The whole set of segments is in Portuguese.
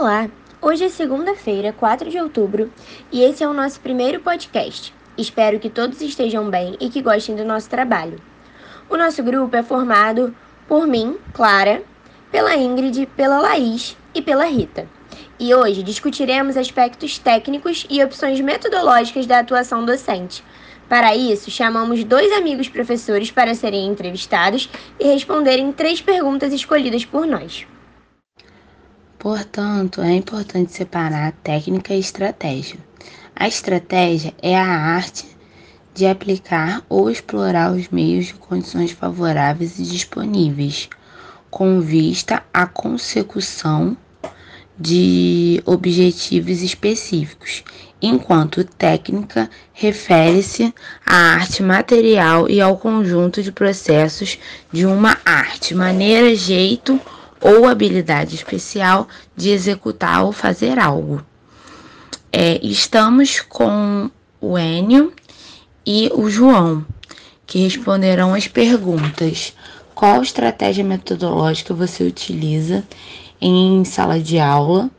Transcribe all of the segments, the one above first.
Olá! Hoje é segunda-feira, 4 de outubro, e esse é o nosso primeiro podcast. Espero que todos estejam bem e que gostem do nosso trabalho. O nosso grupo é formado por mim, Clara, pela Ingrid, pela Laís e pela Rita. E hoje discutiremos aspectos técnicos e opções metodológicas da atuação docente. Para isso, chamamos dois amigos professores para serem entrevistados e responderem três perguntas escolhidas por nós. Portanto, é importante separar técnica e estratégia. A estratégia é a arte de aplicar ou explorar os meios de condições favoráveis e disponíveis, com vista à consecução de objetivos específicos, enquanto técnica refere-se à arte material e ao conjunto de processos de uma arte, maneira, jeito ou habilidade especial de executar ou fazer algo. É, estamos com o Enio e o João, que responderão as perguntas. Qual estratégia metodológica você utiliza em sala de aula?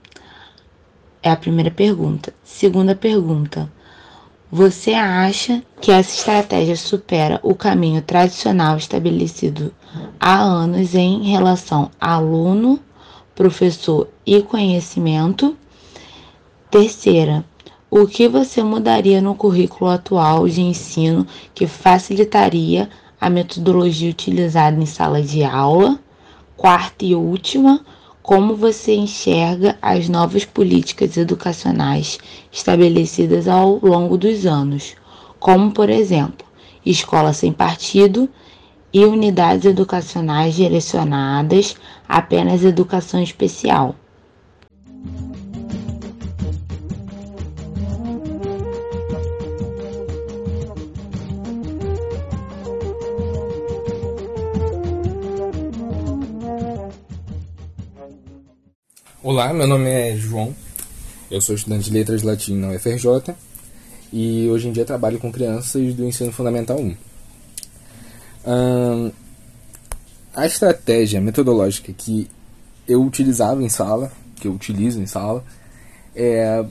É a primeira pergunta. Segunda pergunta. Você acha que essa estratégia supera o caminho tradicional estabelecido há anos em relação aluno, professor e conhecimento? Terceira, o que você mudaria no currículo atual de ensino que facilitaria a metodologia utilizada em sala de aula? Quarta e última, como você enxerga as novas políticas educacionais estabelecidas ao longo dos anos, como, por exemplo, escola sem partido e unidades educacionais direcionadas apenas à educação especial. Olá, meu nome é João, eu sou estudante de Letras Latim na UFRJ e hoje em dia trabalho com crianças do ensino fundamental 1. A estratégia metodológica que eu utilizava em sala, que eu utilizo em sala, é,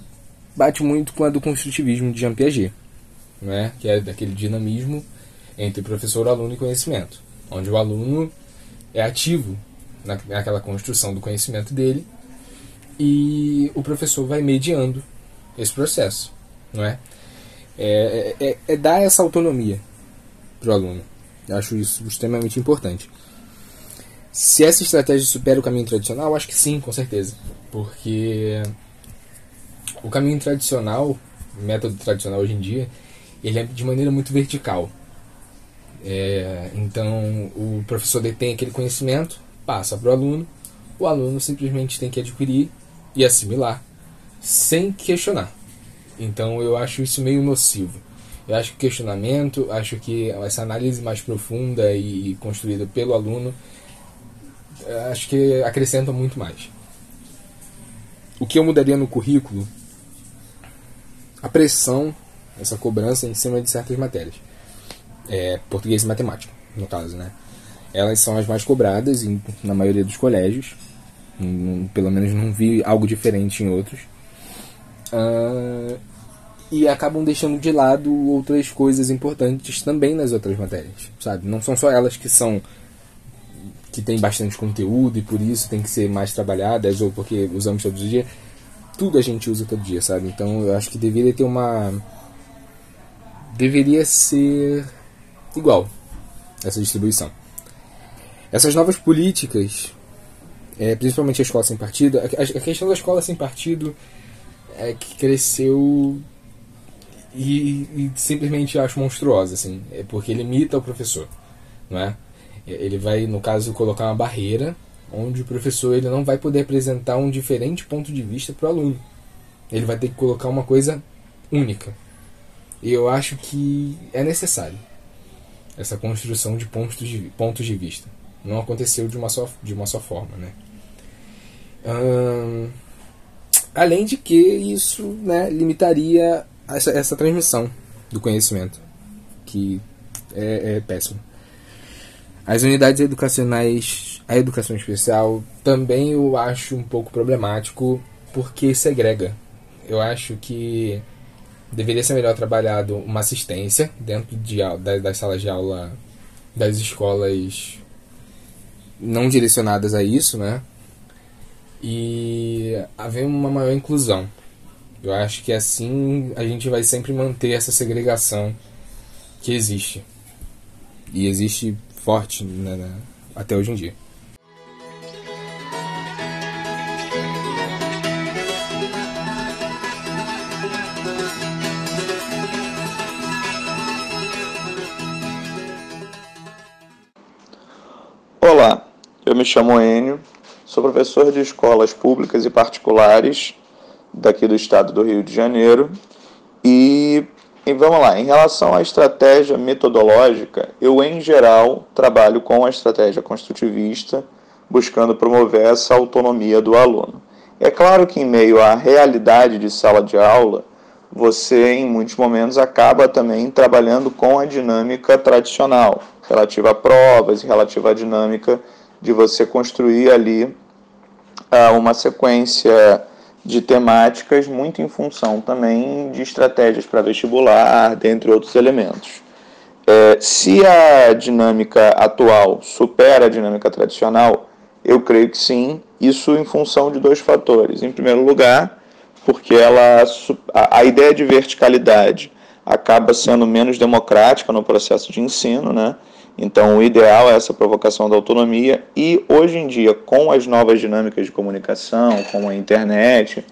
bate muito com a do construtivismo de Jean Piaget, né? que é daquele dinamismo entre professor, aluno e conhecimento, onde o aluno é ativo naquela construção do conhecimento dele e o professor vai mediando esse processo, não é? É, é, é dar essa autonomia para o aluno. Eu acho isso extremamente importante. Se essa estratégia supera o caminho tradicional, acho que sim, com certeza. Porque o caminho tradicional, o método tradicional hoje em dia, ele é de maneira muito vertical. É, então, o professor detém aquele conhecimento, passa para o aluno, o aluno simplesmente tem que adquirir e assimilar sem questionar. Então eu acho isso meio nocivo. Eu acho que o questionamento, acho que essa análise mais profunda e construída pelo aluno, acho que acrescenta muito mais. O que eu mudaria no currículo? A pressão, essa cobrança em cima de certas matérias. É, português e matemática, no caso, né? Elas são as mais cobradas em, na maioria dos colégios pelo menos não vi algo diferente em outros. Uh, e acabam deixando de lado outras coisas importantes também nas outras matérias, sabe? Não são só elas que são que tem bastante conteúdo e por isso tem que ser mais trabalhadas ou porque usamos todo dia. Tudo a gente usa todo dia, sabe? Então eu acho que deveria ter uma deveria ser igual essa distribuição. Essas novas políticas é, principalmente a escola sem partido. A, a, questão da escola sem partido é que cresceu e, e simplesmente acho monstruosa, assim, é porque ele imita o professor, não é? Ele vai, no caso, colocar uma barreira onde o professor ele não vai poder apresentar um diferente ponto de vista para o aluno. Ele vai ter que colocar uma coisa única. E eu acho que é necessário essa construção de pontos de, pontos de vista. Não aconteceu de uma só, de uma só forma, né? Hum, além de que isso né, limitaria essa, essa transmissão do conhecimento, que é, é péssimo. As unidades educacionais a educação especial também eu acho um pouco problemático porque segrega. Eu acho que deveria ser melhor trabalhado uma assistência dentro de, das salas de aula das escolas não direcionadas a isso, né? E haver uma maior inclusão. Eu acho que assim a gente vai sempre manter essa segregação que existe. E existe forte né, até hoje em dia. Olá, eu me chamo Enio, sou professor de escolas públicas e particulares daqui do estado do Rio de Janeiro e, e vamos lá, em relação à estratégia metodológica, eu em geral trabalho com a estratégia construtivista, buscando promover essa autonomia do aluno. É claro que em meio à realidade de sala de aula, você em muitos momentos acaba também trabalhando com a dinâmica tradicional, relativa a provas relativa à dinâmica de você construir ali uh, uma sequência de temáticas muito em função também de estratégias para vestibular, dentre outros elementos. É, se a dinâmica atual supera a dinâmica tradicional, eu creio que sim, isso em função de dois fatores. Em primeiro lugar, porque ela, a, ideia de verticalidade acaba sendo menos democrática no processo de ensino, né? Então, o ideal é essa provocação da autonomia e, hoje em dia, com as novas dinâmicas de comunicação, como a internet,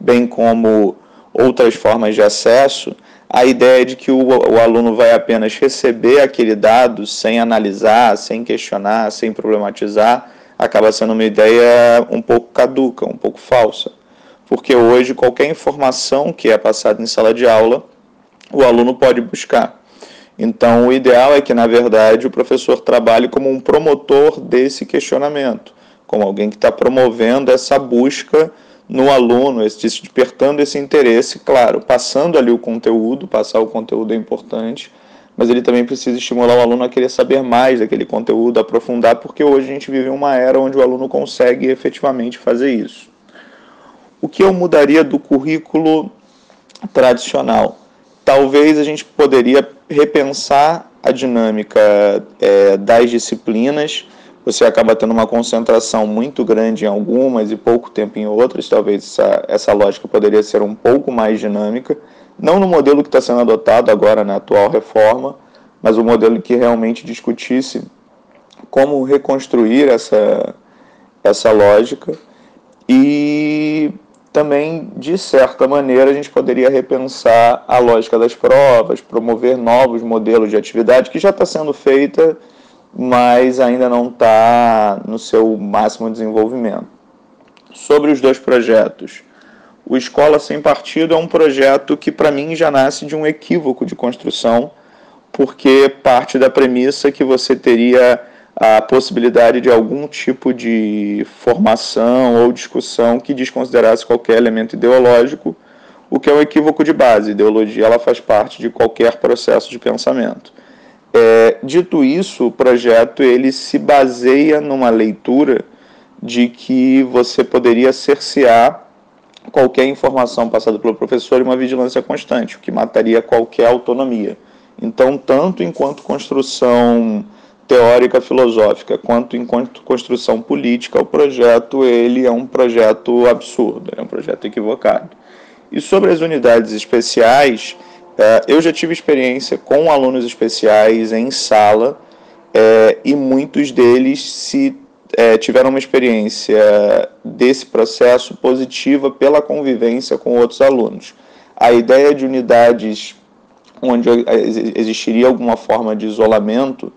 bem como outras formas de acesso, a ideia de que o, o aluno vai apenas receber aquele dado sem analisar, sem questionar, sem problematizar, acaba sendo uma ideia um pouco caduca, um pouco falsa. Porque hoje, qualquer informação que é passada em sala de aula, o aluno pode buscar. Então, o ideal é que, na verdade, o professor trabalhe como um promotor desse questionamento, como alguém que está promovendo essa busca no aluno, despertando esse interesse, claro, passando ali o conteúdo, passar o conteúdo é importante, mas ele também precisa estimular o aluno a querer saber mais daquele conteúdo, aprofundar, porque hoje a gente vive uma era onde o aluno consegue efetivamente fazer isso. O que eu mudaria do currículo tradicional? Talvez a gente poderia repensar a dinâmica é, das disciplinas. Você acaba tendo uma concentração muito grande em algumas e pouco tempo em outras. Talvez essa, essa lógica poderia ser um pouco mais dinâmica. Não no modelo que está sendo adotado agora na atual reforma, mas o modelo que realmente discutisse como reconstruir essa, essa lógica. E também, de certa maneira, a gente poderia repensar a lógica das provas, promover novos modelos de atividade que já está sendo feita, mas ainda não está no seu máximo desenvolvimento. Sobre os dois projetos. O Escola Sem Partido é um projeto que, para mim, já nasce de um equívoco de construção, porque parte da premissa que você teria a possibilidade de algum tipo de formação ou discussão que desconsiderasse qualquer elemento ideológico, o que é um equívoco de base. A ideologia ela faz parte de qualquer processo de pensamento. É, dito isso, o projeto ele se baseia numa leitura de que você poderia cercear qualquer informação passada pelo professor e uma vigilância constante, o que mataria qualquer autonomia. Então, tanto enquanto construção teórica filosófica quanto em construção política, o projeto ele é um projeto absurdo, é um projeto equivocado. E sobre as unidades especiais, é, eu já tive experiência com alunos especiais em sala é, e muitos deles se é, tiveram uma experiência desse processo positiva pela convivência com outros alunos. A ideia de unidades onde existiria alguma forma de isolamento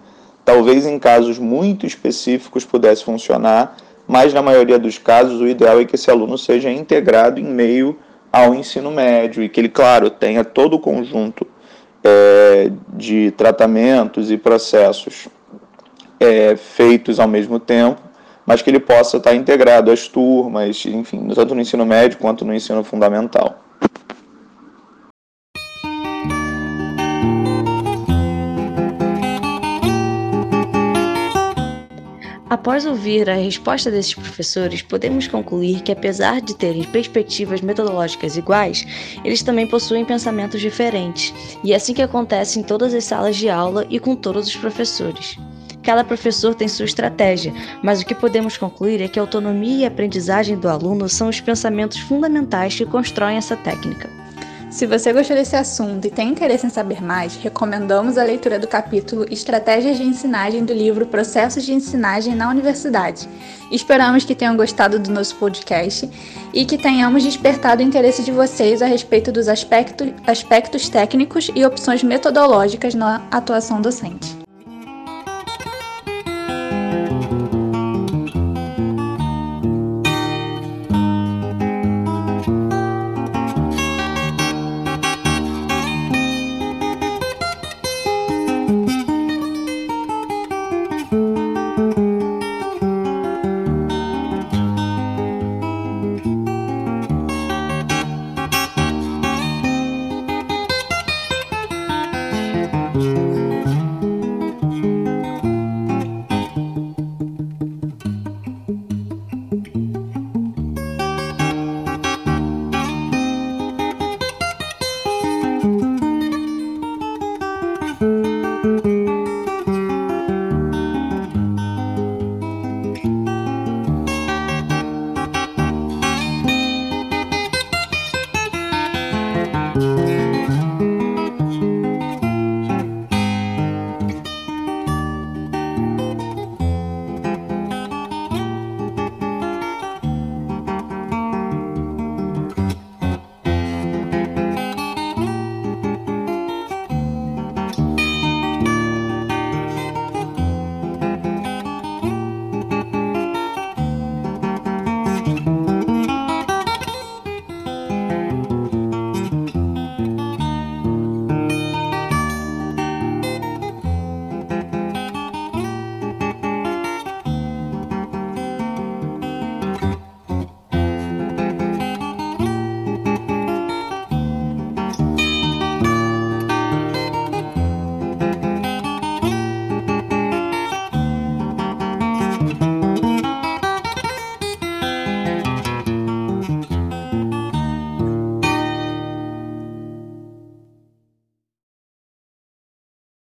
Talvez em casos muito específicos pudesse funcionar, mas na maioria dos casos o ideal é que esse aluno seja integrado em meio ao ensino médio e que ele, claro, tenha todo o conjunto é, de tratamentos e processos é, feitos ao mesmo tempo, mas que ele possa estar integrado às turmas, enfim, tanto no ensino médio quanto no ensino fundamental. Após ouvir a resposta desses professores, podemos concluir que, apesar de terem perspectivas metodológicas iguais, eles também possuem pensamentos diferentes, e é assim que acontece em todas as salas de aula e com todos os professores. Cada professor tem sua estratégia, mas o que podemos concluir é que a autonomia e a aprendizagem do aluno são os pensamentos fundamentais que constroem essa técnica. Se você gostou desse assunto e tem interesse em saber mais, recomendamos a leitura do capítulo Estratégias de Ensinagem do livro Processos de Ensinagem na Universidade. Esperamos que tenham gostado do nosso podcast e que tenhamos despertado o interesse de vocês a respeito dos aspectos, aspectos técnicos e opções metodológicas na atuação docente.